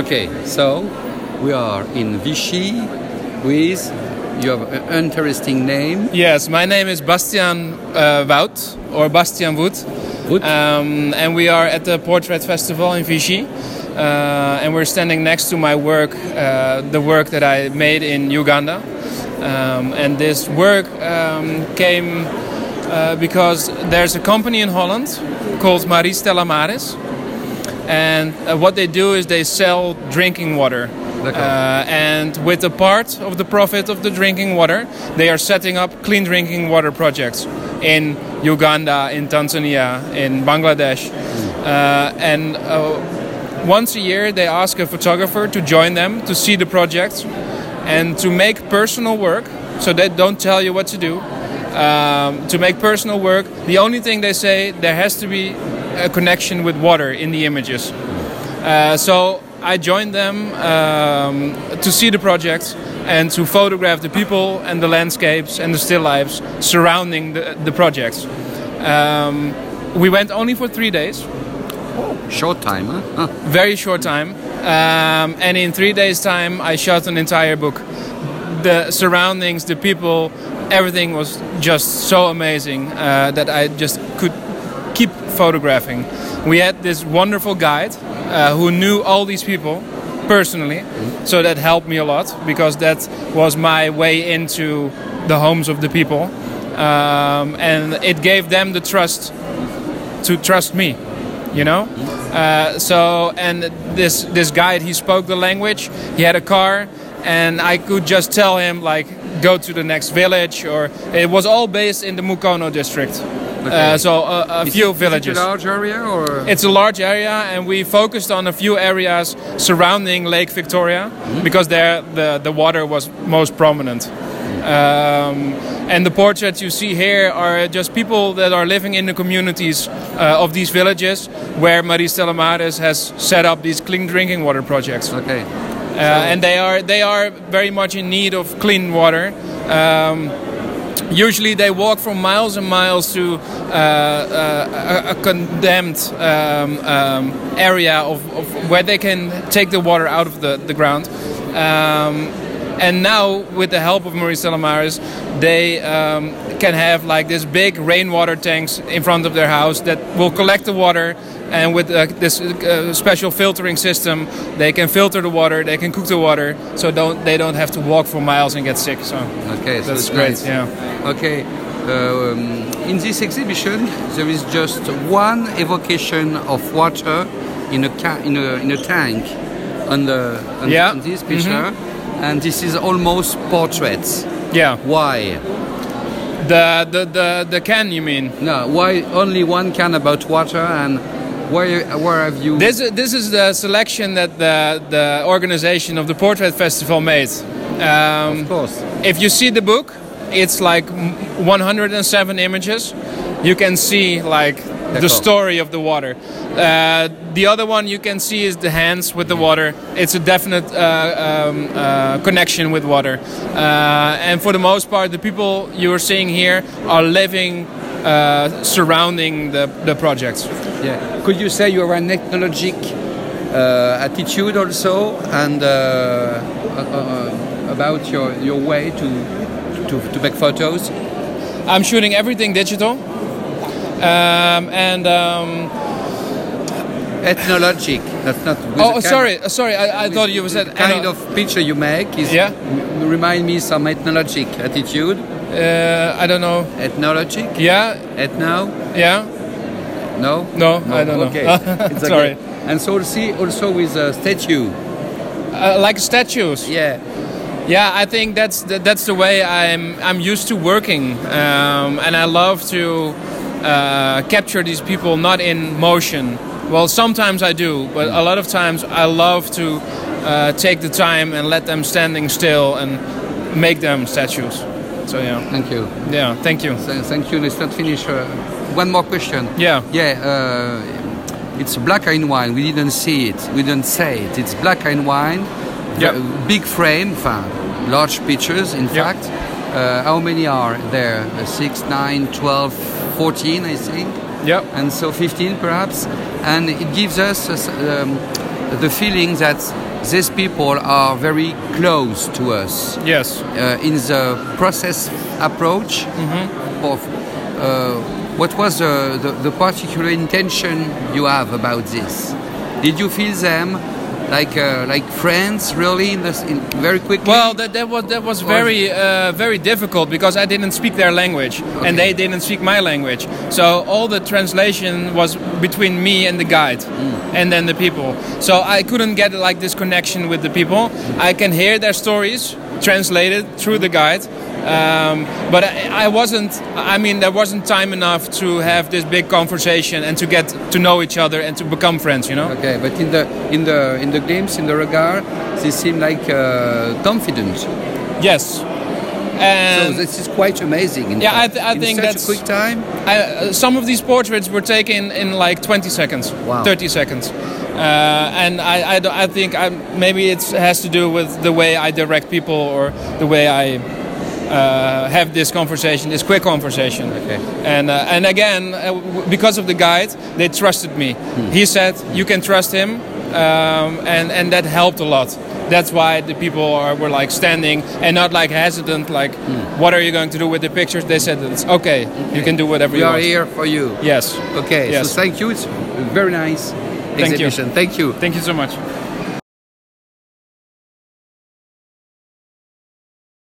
Okay, so we are in Vichy with you have an interesting name. Yes, my name is Bastiaan uh, Woudt or Bastiaan Wood, Wood. Um, and we are at the Portrait Festival in Vichy. Uh, and we're standing next to my work, uh, the work that I made in Uganda. Um, and this work um, came uh, because there's a company in Holland called Marie Stella Maris. And uh, what they do is they sell drinking water. Uh, and with a part of the profit of the drinking water, they are setting up clean drinking water projects in Uganda, in Tanzania, in Bangladesh. Uh, and uh, once a year, they ask a photographer to join them to see the projects and to make personal work. So they don't tell you what to do. Um, to make personal work, the only thing they say there has to be a connection with water in the images. Uh, so I joined them um, to see the projects and to photograph the people and the landscapes and the still lives surrounding the, the projects. Um, we went only for three days, Short time, huh? Huh. very short time, um, and in three days' time, I shot an entire book. The surroundings, the people, everything was just so amazing uh, that I just could photographing. We had this wonderful guide uh, who knew all these people personally, so that helped me a lot because that was my way into the homes of the people, um, and it gave them the trust to trust me you know? Uh, so and this this guide he spoke the language. He had a car and i could just tell him like go to the next village or it was all based in the mukono district uh, so a, a Is few it- is it villages a large area or? it's a large area, and we focused on a few areas surrounding Lake Victoria because there the, the water was most prominent. Um, and the portraits you see here are just people that are living in the communities uh, of these villages where Marie Stella Maris has set up these clean drinking water projects. okay. Uh, and they are they are very much in need of clean water. Um, usually, they walk from miles and miles to uh, uh, a, a condemned um, um, area of, of where they can take the water out of the, the ground. Um, and now, with the help of Marie Stella Maris, they um, can have like this big rainwater tanks in front of their house that will collect the water. And with uh, this uh, special filtering system, they can filter the water, they can cook the water, so don't they don't have to walk for miles and get sick. So Okay, so that's great. nice. Yeah. Okay. Um, in this exhibition, there is just one evocation of water in a ca- in a in a tank on the on, Yeah. on this picture, and this is almost portraits. Yeah. Why? The, the the the can you mean? No, why only one can about water and where where have you? This is, this is the selection that the the organization of the Portrait Festival made. Um, of course. if you see the book, it's like 107 images. You can see like the story of the water. Uh, the other one you can see is the hands with the water. It's a definite uh, um, uh, connection with water. Uh, and for the most part, the people you are seeing here are living uh, surrounding the, the projects. Yeah. Could you say you are an ethnologic uh, attitude also, and uh, uh, uh, about your, your way to, to to make photos? I'm shooting everything digital. Um, and um, Ethnologic. That's not. oh, sorry, sorry. I, I thought you said kind of picture you make is Yeah. remind me some ethnologic attitude. Uh, I don't know. Ethnologic. Yeah, Ethno. yeah. No. No, I don't know. Okay. It's Sorry. okay. And so see also with a statue. Uh, like statues. Yeah. Yeah, I think that's the, that's the way I'm I'm used to working, um, and I love to uh, capture these people not in motion. Well, sometimes I do, but a lot of times I love to uh, take the time and let them standing still and make them statues. So yeah, Thank you. yeah. Thank you. Th- Thank you. Let's not finish. Uh, one more question. Yeah. Yeah. Uh, it's black and white. We didn't see it. We didn't say it. It's black and white. Yeah. Uh, Big frame. large pictures. In Yeah. fact. Uh, how many are there? Uh, 6, 9, 12, 14, I think. Yeah. And so 15 perhaps. And it gives us uh, um, the feeling that these people are very close to us. Yes. uh, in the process approach of uh, what was uh, the, the particular intention you have about this? Did you feel them like uh, like friends really in this in very quickly Well, that, that was that was very uh, very difficult because I didn't speak their language Okay. and they didn't speak my language. So all the translation was between me and the guide, and then the people. So I couldn't get like this connection with the people. I can hear their stories translated through the guide. Um, but I, I wasn't. I mean, there wasn't time enough to have this big conversation and to get to know each other and to become friends. You know. okay but in the in the in the glimpse in the regard they seem like uh, confident Yes. so this is quite amazing in Yeah, I th- I in think such that's- a quick time I, uh, some of these portraits were taken in like 20 seconds, Wow. 30 seconds. Uh, and I, I, I think I, maybe it has to do with the way I direct people or the way I uh, have this conversation, this quick conversation. Okay. And, uh, and again, uh, w- because of the guide, they trusted me. He said, you can trust him. Um, and, and that helped a lot. That's why the people are, were like standing and not like hesitant, like, what are you going to do with the pictures? They said, it's okay, you can do whatever we you want. We are here for you Yes. okay Yes. so thank you it's very nice you. exhibition thank you Thank you so much.